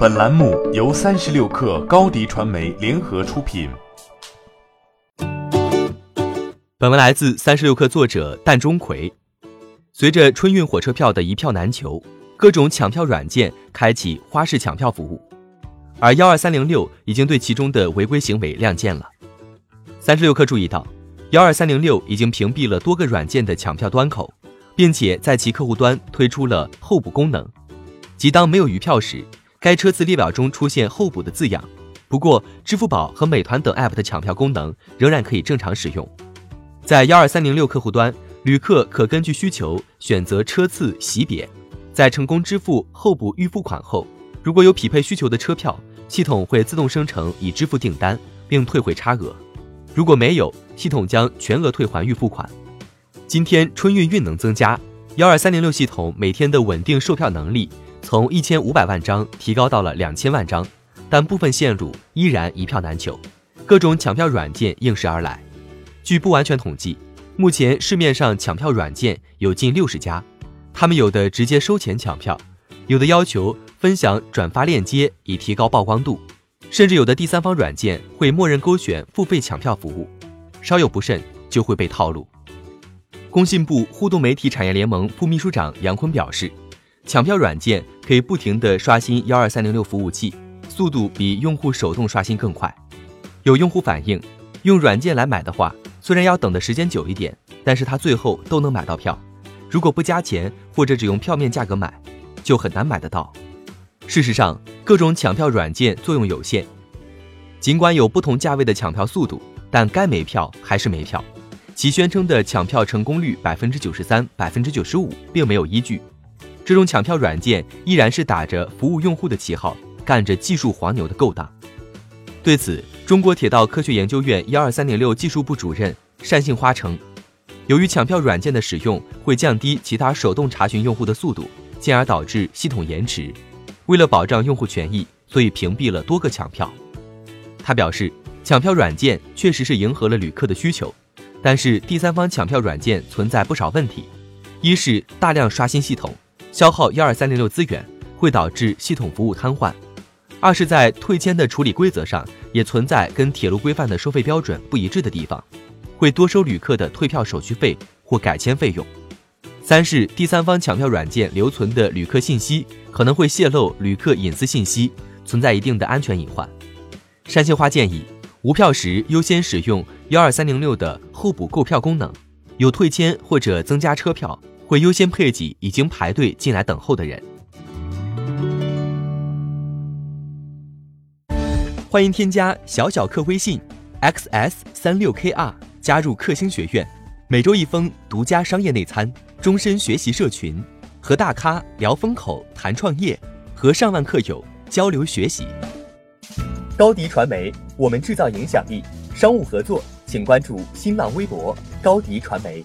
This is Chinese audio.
本栏目由三十六氪高低传媒联合出品。本文来自三十六氪作者蛋钟馗。随着春运火车票的一票难求，各种抢票软件开启花式抢票服务，而幺二三零六已经对其中的违规行为亮剑了。三十六氪注意到，幺二三零六已经屏蔽了多个软件的抢票端口，并且在其客户端推出了候补功能，即当没有余票时。该车次列表中出现候补的字样，不过支付宝和美团等 App 的抢票功能仍然可以正常使用。在幺二三零六客户端，旅客可根据需求选择车次级别，在成功支付候补预付款后，如果有匹配需求的车票，系统会自动生成已支付订单并退回差额；如果没有，系统将全额退还预付款。今天春运运能增加，幺二三零六系统每天的稳定售票能力。从一千五百万张提高到了两千万张，但部分线路依然一票难求，各种抢票软件应时而来。据不完全统计，目前市面上抢票软件有近六十家，他们有的直接收钱抢票，有的要求分享转发链接以提高曝光度，甚至有的第三方软件会默认勾选付费抢票服务，稍有不慎就会被套路。工信部互动媒体产业联盟副秘书长杨坤表示。抢票软件可以不停地刷新幺二三零六服务器，速度比用户手动刷新更快。有用户反映，用软件来买的话，虽然要等的时间久一点，但是他最后都能买到票。如果不加钱或者只用票面价格买，就很难买得到。事实上，各种抢票软件作用有限，尽管有不同价位的抢票速度，但该没票还是没票。其宣称的抢票成功率百分之九十三、百分之九十五，并没有依据。这种抢票软件依然是打着服务用户的旗号，干着技术黄牛的勾当。对此，中国铁道科学研究院幺二三零六技术部主任单杏花称，由于抢票软件的使用会降低其他手动查询用户的速度，进而导致系统延迟。为了保障用户权益，所以屏蔽了多个抢票。他表示，抢票软件确实是迎合了旅客的需求，但是第三方抢票软件存在不少问题，一是大量刷新系统。消耗幺二三零六资源会导致系统服务瘫痪。二是，在退签的处理规则上也存在跟铁路规范的收费标准不一致的地方，会多收旅客的退票手续费或改签费用。三是，第三方抢票软件留存的旅客信息可能会泄露旅客隐私信息，存在一定的安全隐患。山杏花建议，无票时优先使用幺二三零六的候补购票功能，有退签或者增加车票。会优先配给已经排队进来等候的人。欢迎添加小小客微信，xs 三六 kr，加入克星学院，每周一封独家商业内参，终身学习社群，和大咖聊风口、谈创业，和上万客友交流学习。高迪传媒，我们制造影响力。商务合作，请关注新浪微博高迪传媒。